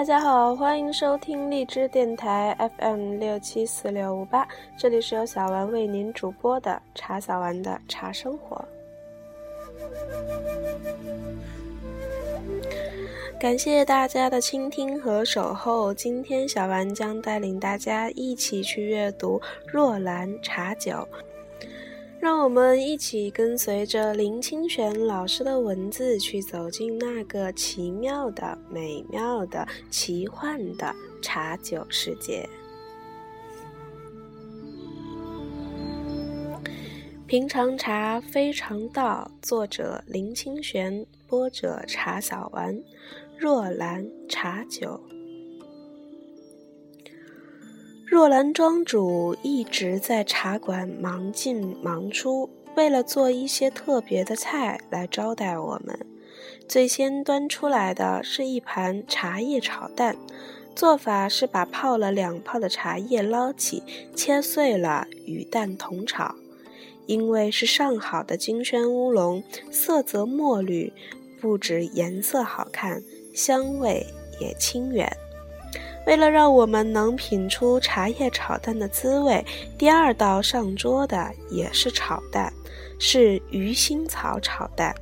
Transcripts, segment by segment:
大家好，欢迎收听荔枝电台 FM 六七四六五八，这里是由小丸为您主播的茶小丸的茶生活。感谢大家的倾听和守候，今天小丸将带领大家一起去阅读若兰茶酒。让我们一起跟随着林清玄老师的文字，去走进那个奇妙的、美妙的、奇幻的茶酒世界。平常茶非常道，作者林清玄，播者茶小丸，若兰茶酒。若兰庄主一直在茶馆忙进忙出，为了做一些特别的菜来招待我们。最先端出来的是一盘茶叶炒蛋，做法是把泡了两泡的茶叶捞起，切碎了与蛋同炒。因为是上好的金萱乌龙，色泽墨绿，不止颜色好看，香味也清远。为了让我们能品出茶叶炒蛋的滋味，第二道上桌的也是炒蛋，是鱼腥草炒蛋。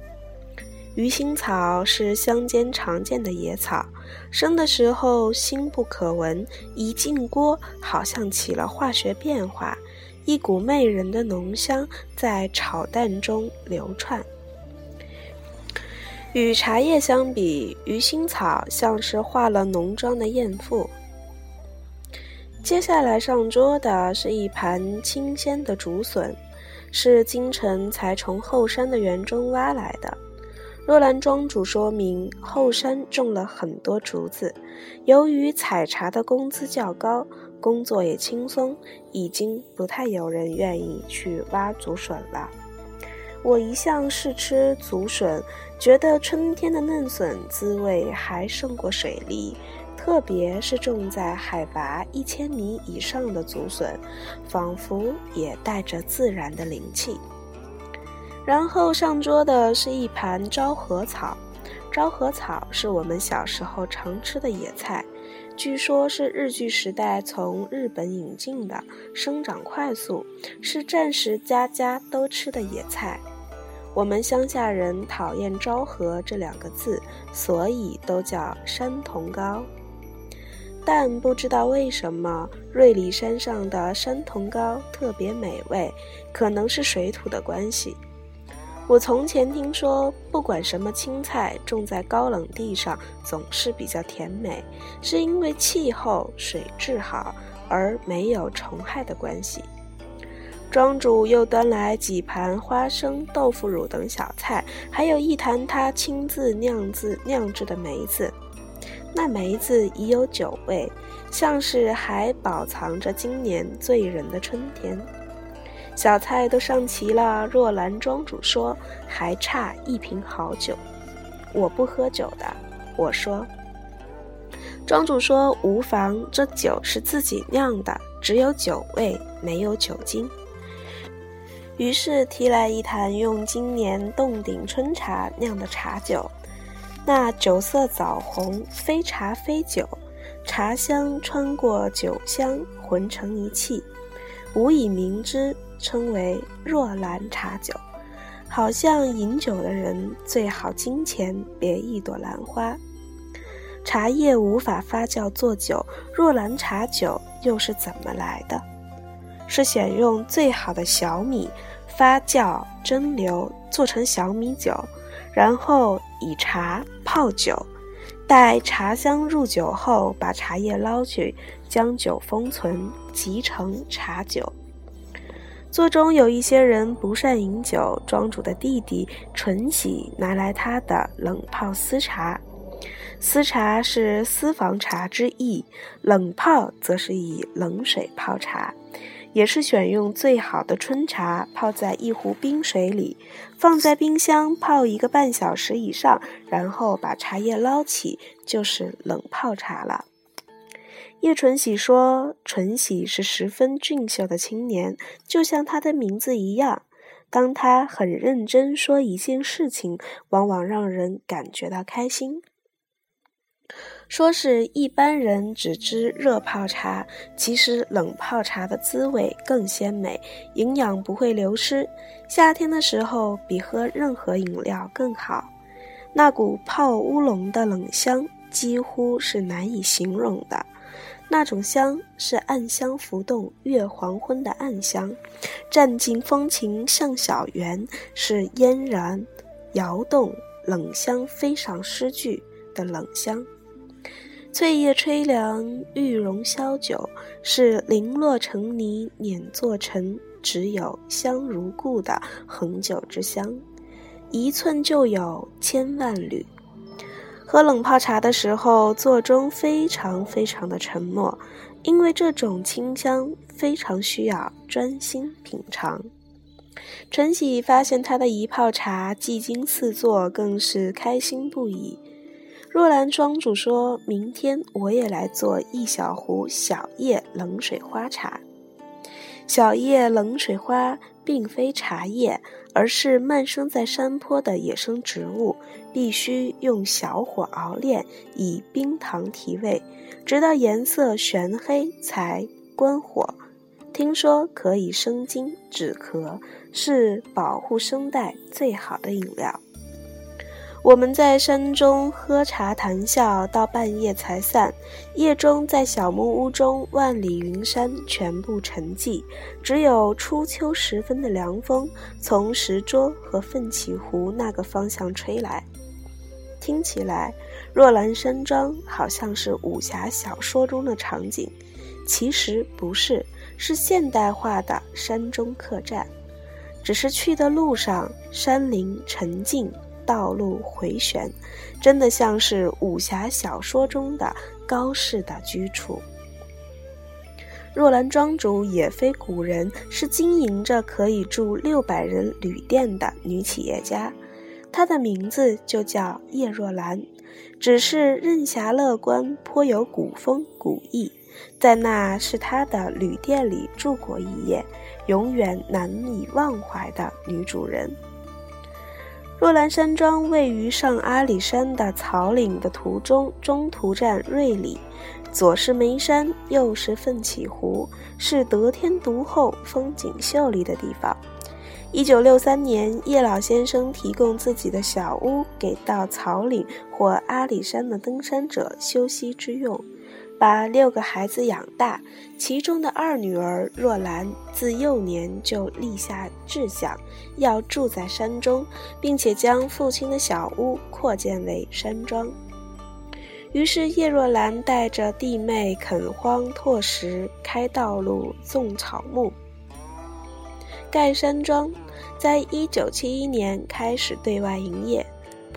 鱼腥草是乡间常见的野草，生的时候腥不可闻，一进锅好像起了化学变化，一股媚人的浓香在炒蛋中流窜。与茶叶相比，鱼腥草像是化了浓妆的艳妇。接下来上桌的是一盘清鲜的竹笋，是京城才从后山的园中挖来的。若兰庄主说明，后山种了很多竹子，由于采茶的工资较高，工作也轻松，已经不太有人愿意去挖竹笋了。我一向是吃竹笋，觉得春天的嫩笋滋味还胜过水梨，特别是种在海拔一千米以上的竹笋，仿佛也带着自然的灵气。然后上桌的是一盘昭和草，昭和草是我们小时候常吃的野菜，据说是日据时代从日本引进的，生长快速，是战时家家都吃的野菜。我们乡下人讨厌“昭和”这两个字，所以都叫山茼糕。但不知道为什么，瑞里山上的山茼糕特别美味，可能是水土的关系。我从前听说，不管什么青菜种在高冷地上，总是比较甜美，是因为气候、水质好，而没有虫害的关系。庄主又端来几盘花生、豆腐乳等小菜，还有一坛他亲自酿制酿制的梅子。那梅子已有酒味，像是还保藏着今年醉人的春天。小菜都上齐了，若兰庄主说还差一瓶好酒。我不喝酒的，我说。庄主说无妨，这酒是自己酿的，只有酒味，没有酒精。于是提来一坛用今年洞顶春茶酿的茶酒，那酒色枣红，非茶非酒，茶香穿过酒香，浑成一气，无以名之。称为若兰茶酒，好像饮酒的人最好金钱别一朵兰花。茶叶无法发酵做酒，若兰茶酒又是怎么来的？是选用最好的小米发酵蒸馏做成小米酒，然后以茶泡酒，待茶香入酒后，把茶叶捞去，将酒封存，即成茶酒。座中有一些人不善饮酒，庄主的弟弟纯喜拿来他的冷泡丝茶。丝茶是私房茶之意，冷泡则是以冷水泡茶，也是选用最好的春茶泡在一壶冰水里，放在冰箱泡一个半小时以上，然后把茶叶捞起，就是冷泡茶了。叶纯喜说：“纯喜是十分俊秀的青年，就像他的名字一样。当他很认真说一件事情，往往让人感觉到开心。说是一般人只知热泡茶，其实冷泡茶的滋味更鲜美，营养不会流失。夏天的时候，比喝任何饮料更好。那股泡乌龙的冷香，几乎是难以形容的。那种香是暗香浮动，月黄昏的暗香；占尽风情向小园，是嫣然摇动，冷香飞上诗句的冷香。翠叶吹凉，玉容消酒，是零落成泥碾作尘，只有香如故的恒久之香。一寸就有千万缕。喝冷泡茶的时候，座中非常非常的沉默，因为这种清香非常需要专心品尝。陈喜发现他的一泡茶技惊四座，更是开心不已。若兰庄主说：“明天我也来做一小壶小叶冷水花茶。小叶冷水花并非茶叶，而是漫生在山坡的野生植物，必须用小火熬炼，以冰糖提味，直到颜色玄黑才关火。听说可以生津止咳，是保护声带最好的饮料。”我们在山中喝茶谈笑，到半夜才散。夜中在小木屋中，万里云山全部沉寂，只有初秋时分的凉风从石桌和奋起湖那个方向吹来。听起来，若兰山庄好像是武侠小说中的场景，其实不是，是现代化的山中客栈。只是去的路上，山林沉静。道路回旋，真的像是武侠小说中的高士的居处。若兰庄主也非古人，是经营着可以住六百人旅店的女企业家，她的名字就叫叶若兰，只是任侠乐观，颇有古风古意。在那是她的旅店里住过一夜，永远难以忘怀的女主人。若兰山庄位于上阿里山的草岭的途中，中途站瑞里，左是眉山，右是奋起湖，是得天独厚、风景秀丽的地方。一九六三年，叶老先生提供自己的小屋给到草岭或阿里山的登山者休息之用。把六个孩子养大，其中的二女儿若兰自幼年就立下志向，要住在山中，并且将父亲的小屋扩建为山庄。于是叶若兰带着弟妹垦荒拓石、开道路、种草木、盖山庄，在一九七一年开始对外营业。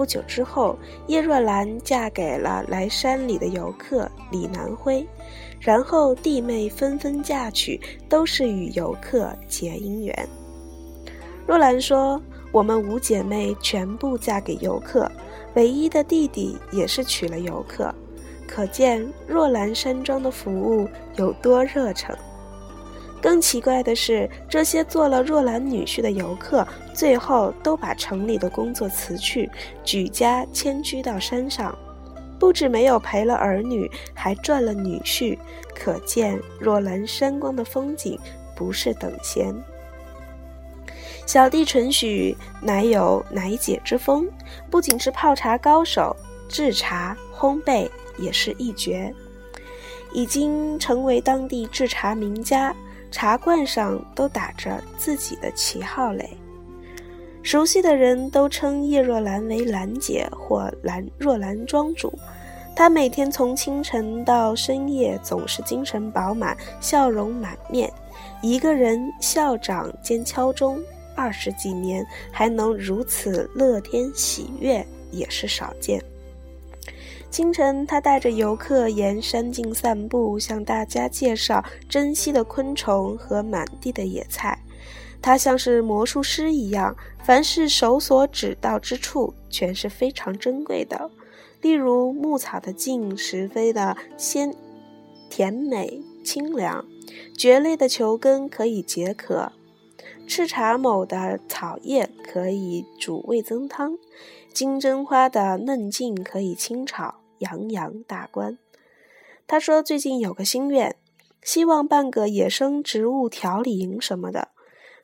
不久之后，叶若兰嫁给了来山里的游客李南辉，然后弟妹纷纷嫁娶，都是与游客结姻缘。若兰说：“我们五姐妹全部嫁给游客，唯一的弟弟也是娶了游客，可见若兰山庄的服务有多热诚。”更奇怪的是，这些做了若兰女婿的游客，最后都把城里的工作辞去，举家迁居到山上，不止没有陪了儿女，还赚了女婿。可见若兰山光的风景不是等闲。小弟纯许乃有乃姐之风，不仅是泡茶高手，制茶烘焙也是一绝，已经成为当地制茶名家。茶罐上都打着自己的旗号嘞，熟悉的人都称叶若兰为兰姐或兰若兰庄主。她每天从清晨到深夜，总是精神饱满，笑容满面。一个人校长兼敲钟二十几年，还能如此乐天喜悦，也是少见。清晨，他带着游客沿山径散步，向大家介绍珍稀的昆虫和满地的野菜。他像是魔术师一样，凡是手所指到之处，全是非常珍贵的。例如，牧草的茎十分的鲜甜美清凉；蕨类的球根可以解渴；赤茶某的草叶可以煮味增汤；金针花的嫩茎可以清炒。洋洋大观。他说最近有个心愿，希望办个野生植物调理营什么的。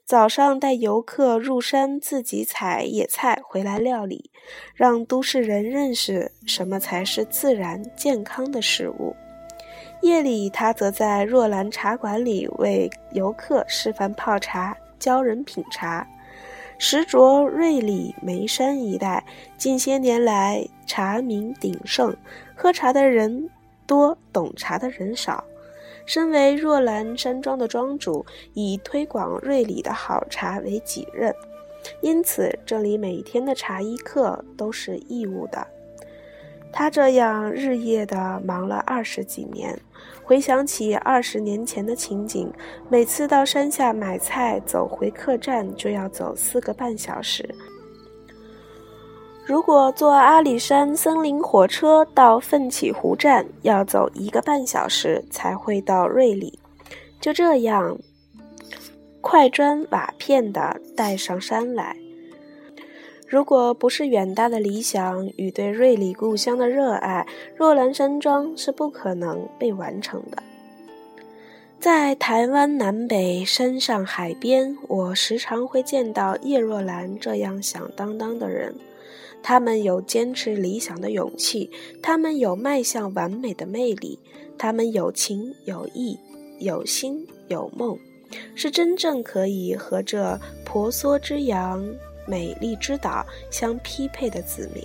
早上带游客入山，自己采野菜回来料理，让都市人认识什么才是自然健康的食物。夜里，他则在若兰茶馆里为游客示范泡茶，教人品茶。石卓、瑞里、眉山一带，近些年来茶名鼎盛，喝茶的人多，懂茶的人少。身为若兰山庄的庄主，以推广瑞里的好茶为己任，因此这里每天的茶艺课都是义务的。他这样日夜的忙了二十几年，回想起二十年前的情景，每次到山下买菜，走回客栈就要走四个半小时。如果坐阿里山森林火车到奋起湖站，要走一个半小时才会到瑞里。就这样，块砖瓦片的带上山来。如果不是远大的理想与对瑞里故乡的热爱，若兰山庄是不可能被完成的。在台湾南北山上海边，我时常会见到叶若兰这样响当当的人。他们有坚持理想的勇气，他们有迈向完美的魅力，他们有情有义，有心有梦，是真正可以和这婆娑之洋、美丽之岛相匹配的子民。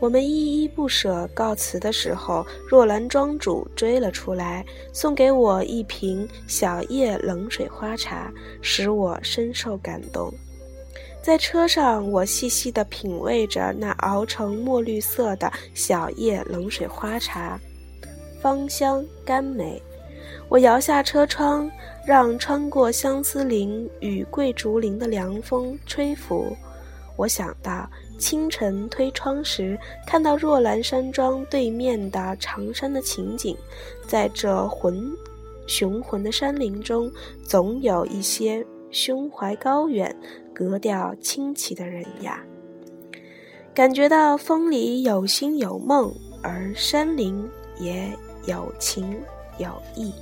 我们依依不舍告辞的时候，若兰庄主追了出来，送给我一瓶小叶冷水花茶，使我深受感动。在车上，我细细地品味着那熬成墨绿色的小叶冷水花茶，芳香甘美。我摇下车窗，让穿过相思林与桂竹林的凉风吹拂。我想到清晨推窗时，看到若兰山庄对面的长山的情景，在这浑雄浑的山林中，总有一些胸怀高远。格调清奇的人呀，感觉到风里有心有梦，而山林也有情有义。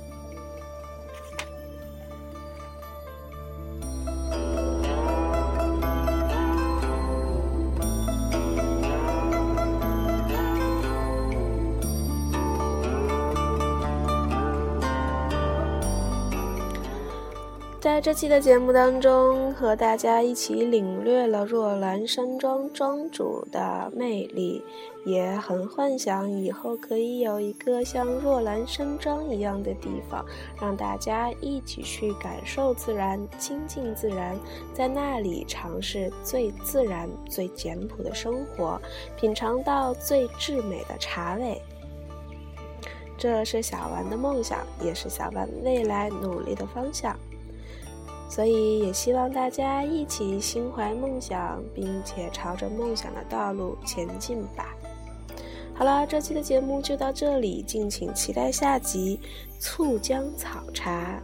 在这期的节目当中，和大家一起领略了若兰山庄庄主的魅力，也很幻想以后可以有一个像若兰山庄一样的地方，让大家一起去感受自然、亲近自然，在那里尝试最自然、最简朴的生活，品尝到最至美的茶味。这是小丸的梦想，也是小丸未来努力的方向。所以，也希望大家一起心怀梦想，并且朝着梦想的道路前进吧。好了，这期的节目就到这里，敬请期待下集《醋姜草茶》。